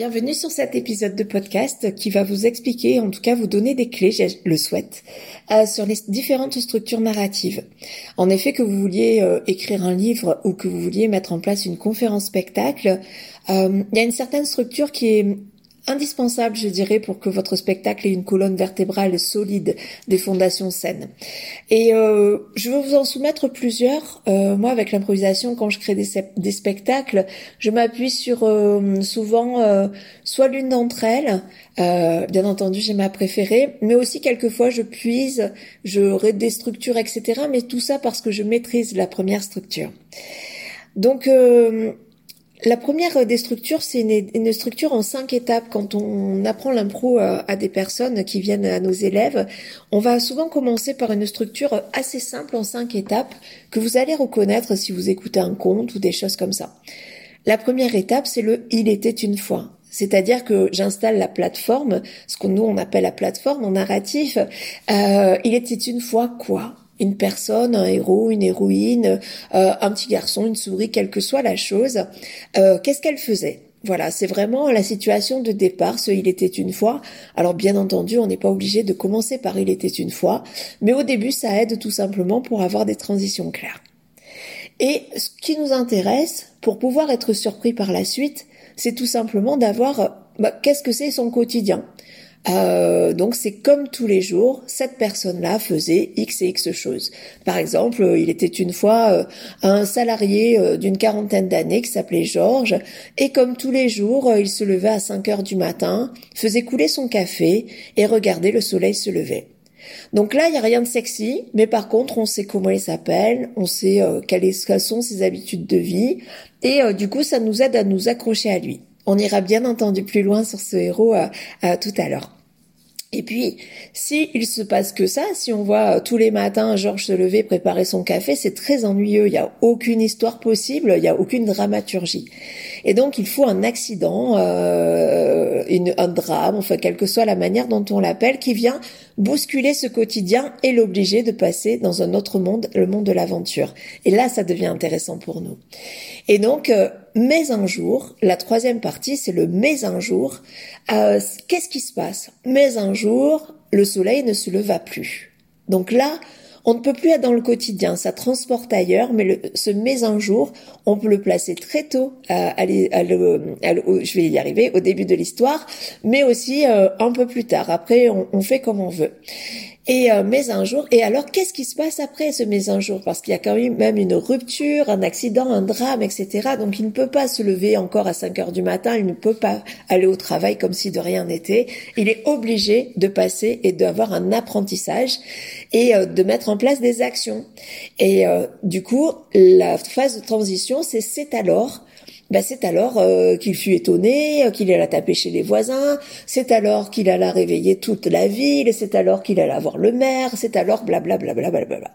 Bienvenue sur cet épisode de podcast qui va vous expliquer, en tout cas vous donner des clés, je le souhaite, euh, sur les différentes structures narratives. En effet, que vous vouliez euh, écrire un livre ou que vous vouliez mettre en place une conférence spectacle, euh, il y a une certaine structure qui est indispensable, je dirais, pour que votre spectacle ait une colonne vertébrale solide, des fondations saines. Et euh, je vais vous en soumettre plusieurs. Euh, moi, avec l'improvisation, quand je crée des, spectacles, je m'appuie sur euh, souvent soit l'une d'entre elles, bien entendu, j'ai ma préférée, mais aussi quelquefois je puise, je des structures, etc. Mais tout ça parce que je maîtrise la première structure. Donc la première des structures, c'est une, structure en cinq étapes. Quand on apprend l'impro euh, à des personnes qui viennent à nos élèves, on va souvent commencer par une structure assez simple en cinq étapes que vous allez reconnaître si vous écoutez un conte ou des choses comme ça. La première étape, c'est le il était une fois. C'est-à-dire que j'installe la plateforme, ce que nous on appelle la plateforme en narratif. Euh, il était une fois quoi une personne, un héros, une héroïne, euh, un petit garçon, une souris, quelle que soit la chose, euh, qu'est-ce qu'elle faisait? Voilà, c'est vraiment la situation de départ, ce il était une fois. Alors bien entendu, on n'est pas obligé de commencer par il était une fois, mais au début, ça aide tout simplement pour avoir des transitions claires. Et ce qui nous intéresse, pour pouvoir être surpris par la suite, c'est tout simplement d'avoir bah, qu'est-ce que c'est son quotidien? Euh, donc c'est comme tous les jours, cette personne-là faisait X et X choses. Par exemple, euh, il était une fois euh, un salarié d'une quarantaine d'années qui s'appelait Georges, et comme tous les jours, il se levait à 5 heures du matin, faisait couler son café et regardait le soleil se lever. Donc là, il n'y a rien de sexy, mais par contre, on sait comment il s'appelle, on sait quelles sont ses habitudes de vie, et du coup, ça nous aide à nous accrocher à lui. On ira bien entendu plus loin sur ce héros euh, euh, tout à l'heure. Et puis, si il se passe que ça, si on voit euh, tous les matins Georges se lever, préparer son café, c'est très ennuyeux. Il n'y a aucune histoire possible, il n'y a aucune dramaturgie. Et donc, il faut un accident, euh, un drame, enfin, quelle que soit la manière dont on l'appelle, qui vient bousculer ce quotidien et l'obliger de passer dans un autre monde, le monde de l'aventure. Et là, ça devient intéressant pour nous. Et donc, euh, mais un jour, la troisième partie, c'est le mais un jour. Euh, Qu'est-ce qui se passe? Mais un jour, le soleil ne se leva plus. Donc là, on ne peut plus être dans le quotidien, ça transporte ailleurs, mais le, ce mais un jour, on peut le placer très tôt, à, à, je vais y arriver, au début de l'histoire, mais aussi euh, un peu plus tard. Après, on fait comme on veut et euh, mais un jour. Et alors, qu'est-ce qui se passe après ce mais un jour? Parce qu'il y a quand même une rupture, un accident, un drame, etc. Donc, il ne peut pas se lever encore à 5 heures du matin. Il ne peut pas aller au travail comme si de rien n'était. Il est obligé de passer et d'avoir un apprentissage et euh, de mettre en place des actions. Et euh, du coup, la phase de transition, c'est c'est alors ben c'est alors euh, qu'il fut étonné, euh, qu'il alla taper chez les voisins, c'est alors qu'il alla réveiller toute la ville, c'est alors qu'il alla voir le maire, c'est alors blablabla. Bla bla bla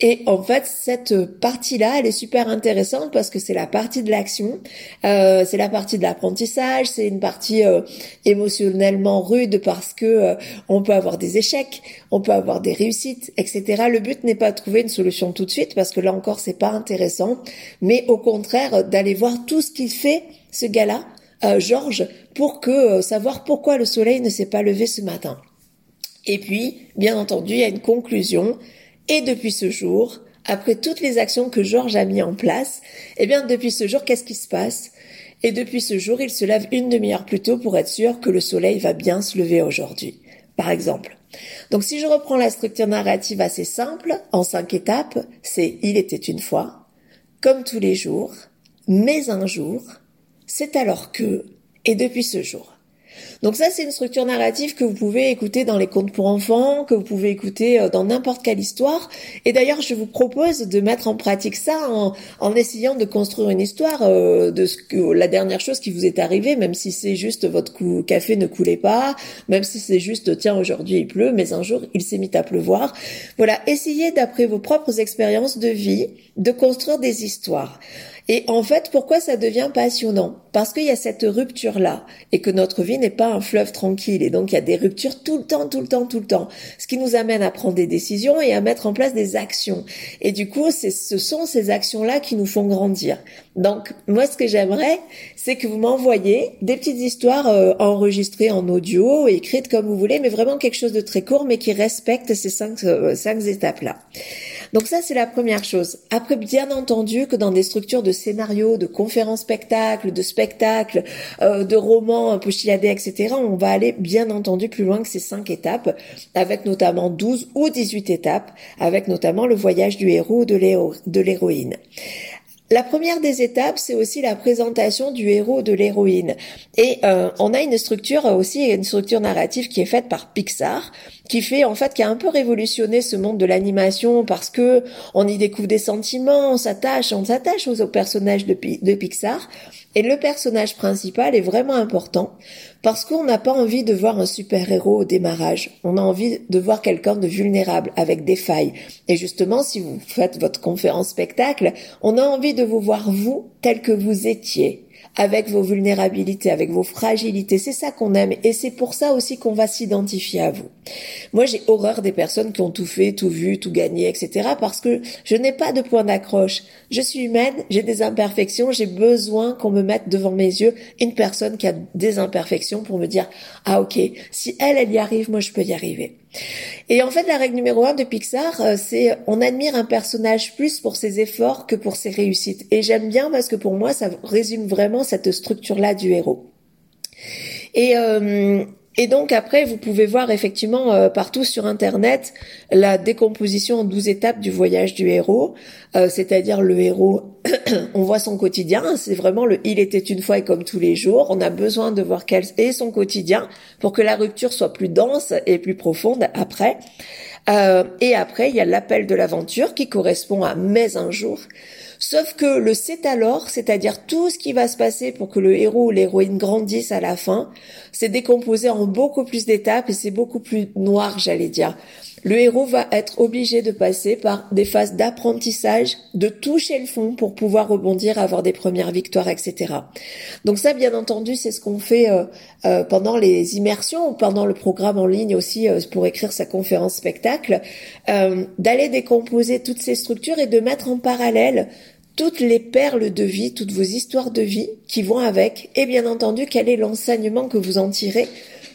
Et en fait, cette partie-là, elle est super intéressante parce que c'est la partie de l'action, euh, c'est la partie de l'apprentissage, c'est une partie euh, émotionnellement rude parce que on peut avoir des échecs, on peut avoir des réussites, etc. Le but n'est pas de trouver une solution tout de suite parce que là encore, c'est pas intéressant, mais au contraire d'aller voir tout ce qu'il fait, ce gars-là, euh, Georges, pour que euh, savoir pourquoi le soleil ne s'est pas levé ce matin. Et puis, bien entendu, il y a une conclusion. Et depuis ce jour, après toutes les actions que Georges a mis en place, eh bien, depuis ce jour, qu'est-ce qui se passe? Et depuis ce jour, il se lève une demi-heure plus tôt pour être sûr que le soleil va bien se lever aujourd'hui. Par exemple. Donc, si je reprends la structure narrative assez simple, en cinq étapes, c'est il était une fois, comme tous les jours, mais un jour, c'est alors que, et depuis ce jour. Donc ça, c'est une structure narrative que vous pouvez écouter dans les contes pour enfants, que vous pouvez écouter euh, dans n'importe quelle histoire. Et d'ailleurs, je vous propose de mettre en pratique ça en, en essayant de construire une histoire euh, de ce que la dernière chose qui vous est arrivée, même si c'est juste votre café ne coulait pas, même si c'est juste tiens aujourd'hui il pleut, mais un jour il s'est mis à pleuvoir. Voilà, essayez d'après vos propres expériences de vie de construire des histoires. Et en fait, pourquoi ça devient passionnant? Parce qu'il y a cette rupture-là et que notre vie n'est pas un fleuve tranquille. Et donc, il y a des ruptures tout le temps, tout le temps, tout le temps. Ce qui nous amène à prendre des décisions et à mettre en place des actions. Et du coup, ce sont ces actions-là qui nous font grandir. Donc, moi, ce que j'aimerais, c'est que vous m'envoyez des petites histoires euh, enregistrées en audio, écrites comme vous voulez, mais vraiment quelque chose de très court, mais qui respecte ces cinq, euh, cinq étapes-là. Donc ça, c'est la première chose. Après, bien entendu que dans des structures de scénarios, de conférences spectacles, de spectacles, euh, de romans un chiadés, etc., on va aller bien entendu plus loin que ces cinq étapes, avec notamment 12 ou 18 étapes, avec notamment le voyage du héros ou de l'héroïne. La première des étapes, c'est aussi la présentation du héros de l'héroïne. Et euh, on a une structure aussi, une structure narrative qui est faite par Pixar, qui fait en fait qui a un peu révolutionné ce monde de l'animation parce que on y découvre des sentiments, on s'attache, on s'attache aux, personnages de Pixar. Et le personnage principal est vraiment important parce qu'on n'a pas envie de voir un super-héros au démarrage. On a envie de voir quelqu'un de vulnérable, avec des failles. Et justement, si vous faites votre conférence spectacle, on a envie de vous voir vous tel que vous étiez avec vos vulnérabilités, avec vos fragilités. C'est ça qu'on aime et c'est pour ça aussi qu'on va s'identifier à vous. Moi, j'ai horreur des personnes qui ont tout fait, tout vu, tout gagné, etc. parce que je n'ai pas de point d'accroche. Je suis humaine, j'ai des imperfections, j'ai besoin qu'on me mette devant mes yeux une personne qui a des imperfections pour me dire, ah ok, si elle, elle y arrive, moi je peux y arriver. Et en fait, la règle numéro un de Pixar, euh, c'est on admire un personnage plus pour ses efforts que pour ses réussites. Et j'aime bien parce que pour moi, ça résume vraiment cette structure-là du héros. Et, euh, et donc après, vous pouvez voir effectivement euh, partout sur Internet la décomposition en douze étapes du voyage du héros, euh, c'est-à-dire le héros, on voit son quotidien, c'est vraiment le il était une fois et comme tous les jours, on a besoin de voir quel est son quotidien pour que la rupture soit plus dense et plus profonde après. Euh, et après, il y a l'appel de l'aventure qui correspond à mais un jour. Sauf que le c'est alors, c'est-à-dire tout ce qui va se passer pour que le héros ou l'héroïne grandisse à la fin, c'est décomposé en beaucoup plus d'étapes et c'est beaucoup plus noir, j'allais dire. Le héros va être obligé de passer par des phases d'apprentissage, de toucher le fond pour pouvoir rebondir, avoir des premières victoires, etc. Donc ça, bien entendu, c'est ce qu'on fait euh, euh, pendant les immersions ou pendant le programme en ligne aussi euh, pour écrire sa conférence spectacle, d'aller décomposer toutes ces structures et de mettre en parallèle toutes les perles de vie, toutes vos histoires de vie qui vont avec, et bien entendu quel est l'enseignement que vous en tirez,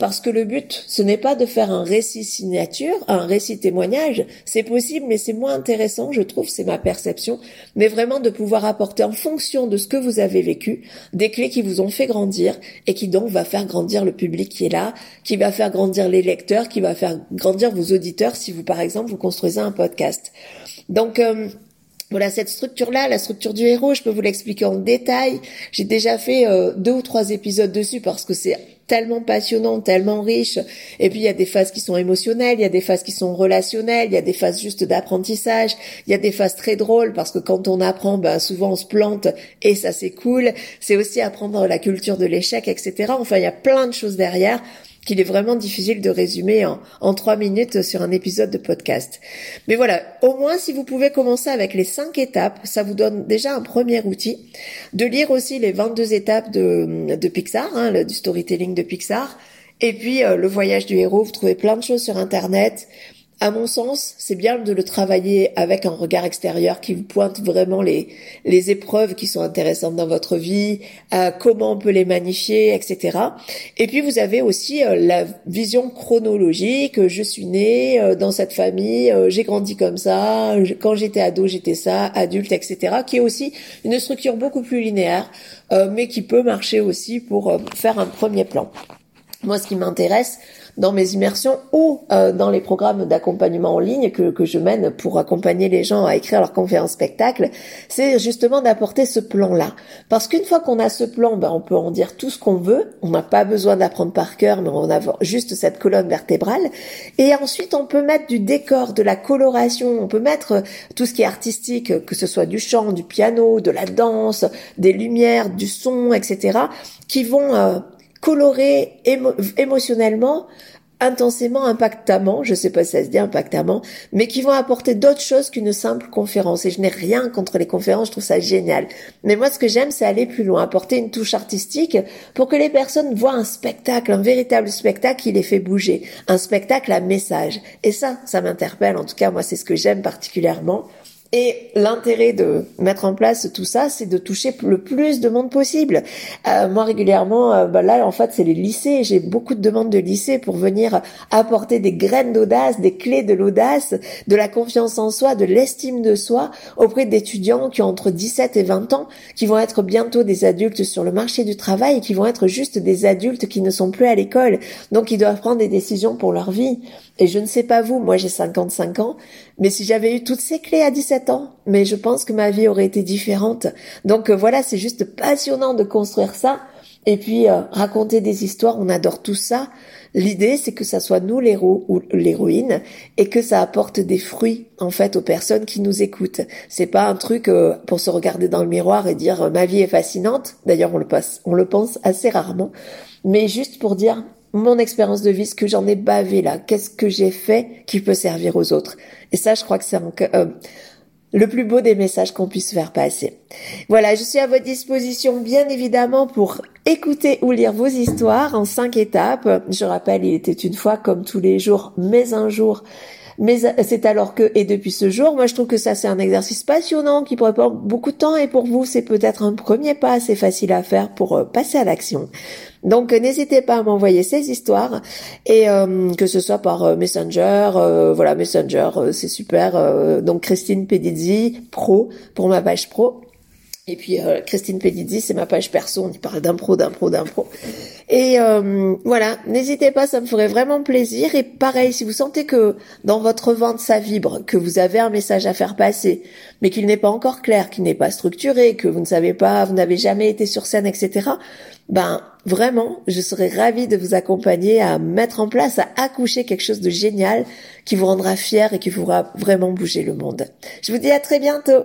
parce que le but, ce n'est pas de faire un récit signature, un récit témoignage, c'est possible, mais c'est moins intéressant, je trouve, c'est ma perception, mais vraiment de pouvoir apporter en fonction de ce que vous avez vécu, des clés qui vous ont fait grandir, et qui donc va faire grandir le public qui est là, qui va faire grandir les lecteurs, qui va faire grandir vos auditeurs si vous, par exemple, vous construisez un podcast. Donc, euh, voilà, cette structure-là, la structure du héros, je peux vous l'expliquer en détail. J'ai déjà fait euh, deux ou trois épisodes dessus parce que c'est tellement passionnant, tellement riche. Et puis il y a des phases qui sont émotionnelles, il y a des phases qui sont relationnelles, il y a des phases juste d'apprentissage, il y a des phases très drôles parce que quand on apprend, ben souvent on se plante et ça c'est cool. C'est aussi apprendre la culture de l'échec, etc. Enfin, il y a plein de choses derrière qu'il est vraiment difficile de résumer en, en trois minutes sur un épisode de podcast. Mais voilà, au moins si vous pouvez commencer avec les cinq étapes, ça vous donne déjà un premier outil. De lire aussi les 22 étapes de, Pixar, hein, du storytelling de Pixar. Et puis euh, le voyage du héros, vous trouvez plein de choses sur Internet. À mon sens, c'est bien de le travailler avec un regard extérieur qui vous pointe vraiment les, les épreuves qui sont intéressantes dans votre vie, euh, comment on peut les magnifier, etc. Et puis vous avez aussi euh, la vision chronologique. Je suis euh, dans cette famille, j'ai grandi comme ça. Quand j'étais ado, j'étais ça, adulte, etc. Qui est aussi une structure beaucoup plus linéaire, mais qui peut marcher aussi pour faire un premier plan. Moi, ce qui m'intéresse, dans mes immersions ou euh, dans les programmes d'accompagnement en ligne que, que je mène pour accompagner les gens à écrire leur conférence spectacle, c'est justement d'apporter ce plan-là. Parce qu'une fois qu'on a ce plan, ben, on peut en dire tout ce qu'on veut, on n'a pas besoin d'apprendre par cœur, mais on a juste cette colonne vertébrale. Et ensuite, on peut mettre du décor, de la coloration, on peut mettre tout ce qui est artistique, que ce soit du chant, du piano, de la danse, des lumières, du son, etc., qui vont euh, colorer émotionnellement intensément, impactamment, je sais pas si ça se dit impactamment, mais qui vont apporter d'autres choses qu'une simple conférence. Et je n'ai rien contre les conférences, je trouve ça génial. Mais moi, ce que j'aime, c'est aller plus loin, apporter une touche artistique pour que les personnes voient un spectacle, un véritable spectacle qui les fait bouger, un spectacle à message. Et ça, ça m'interpelle. En tout cas, moi, c'est ce que j'aime particulièrement. Et l'intérêt de mettre en place tout ça, c'est de toucher le plus de monde possible. Euh, moi, régulièrement, euh, bah là, en fait, c'est les lycées. J'ai beaucoup de demandes de lycées pour venir apporter des graines d'audace, des clés de l'audace, de la confiance en soi, de l'estime de soi auprès d'étudiants qui ont entre 17 et 20 ans, qui vont être bientôt des adultes sur le marché du travail et qui vont être juste des adultes qui ne sont plus à l'école. Donc, ils doivent prendre des décisions pour leur vie. Et je ne sais pas vous, moi j'ai 55 ans, mais si j'avais eu toutes ces clés à 17 ans, mais je pense que ma vie aurait été différente. Donc euh, voilà, c'est juste passionnant de construire ça. Et puis euh, raconter des histoires, on adore tout ça. L'idée, c'est que ça soit nous l'héros ou l'héroïne et que ça apporte des fruits en fait aux personnes qui nous écoutent. C'est pas un truc euh, pour se regarder dans le miroir et dire ma vie est fascinante. D'ailleurs, on le passe, on le pense assez rarement, mais juste pour dire mon expérience de vie, ce que j'en ai bavé là, qu'est-ce que j'ai fait qui peut servir aux autres. Et ça, je crois que c'est euh, le plus beau des messages qu'on puisse faire passer. Voilà, je suis à votre disposition bien évidemment pour écouter ou lire vos histoires en cinq étapes. Je rappelle, il était une fois comme tous les jours, mais un jour mais c'est alors que, et depuis ce jour, moi je trouve que ça c'est un exercice passionnant qui pourrait prendre beaucoup de temps et pour vous c'est peut-être un premier pas assez facile à faire pour euh, passer à l'action. Donc n'hésitez pas à m'envoyer ces histoires et euh, que ce soit par euh, Messenger, voilà Messenger c'est super. donc Christine Pedizzi pro pour ma page pro et puis euh, Christine Pedizzi, c'est ma page perso, on y parle d'impro, d'impro, d'impro. Et euh, voilà, n'hésitez pas, ça me ferait vraiment plaisir. Et pareil, si vous sentez que dans votre vente ça vibre, que vous avez un message à faire passer, mais qu'il n'est pas encore clair, qu'il n'est pas structuré, que vous ne savez pas, vous n'avez jamais été sur scène, etc. Ben vraiment, je serais ravie de vous accompagner à mettre en place, à accoucher quelque chose de génial qui vous rendra fier et qui vous fera vraiment bouger le monde. Je vous dis à très bientôt.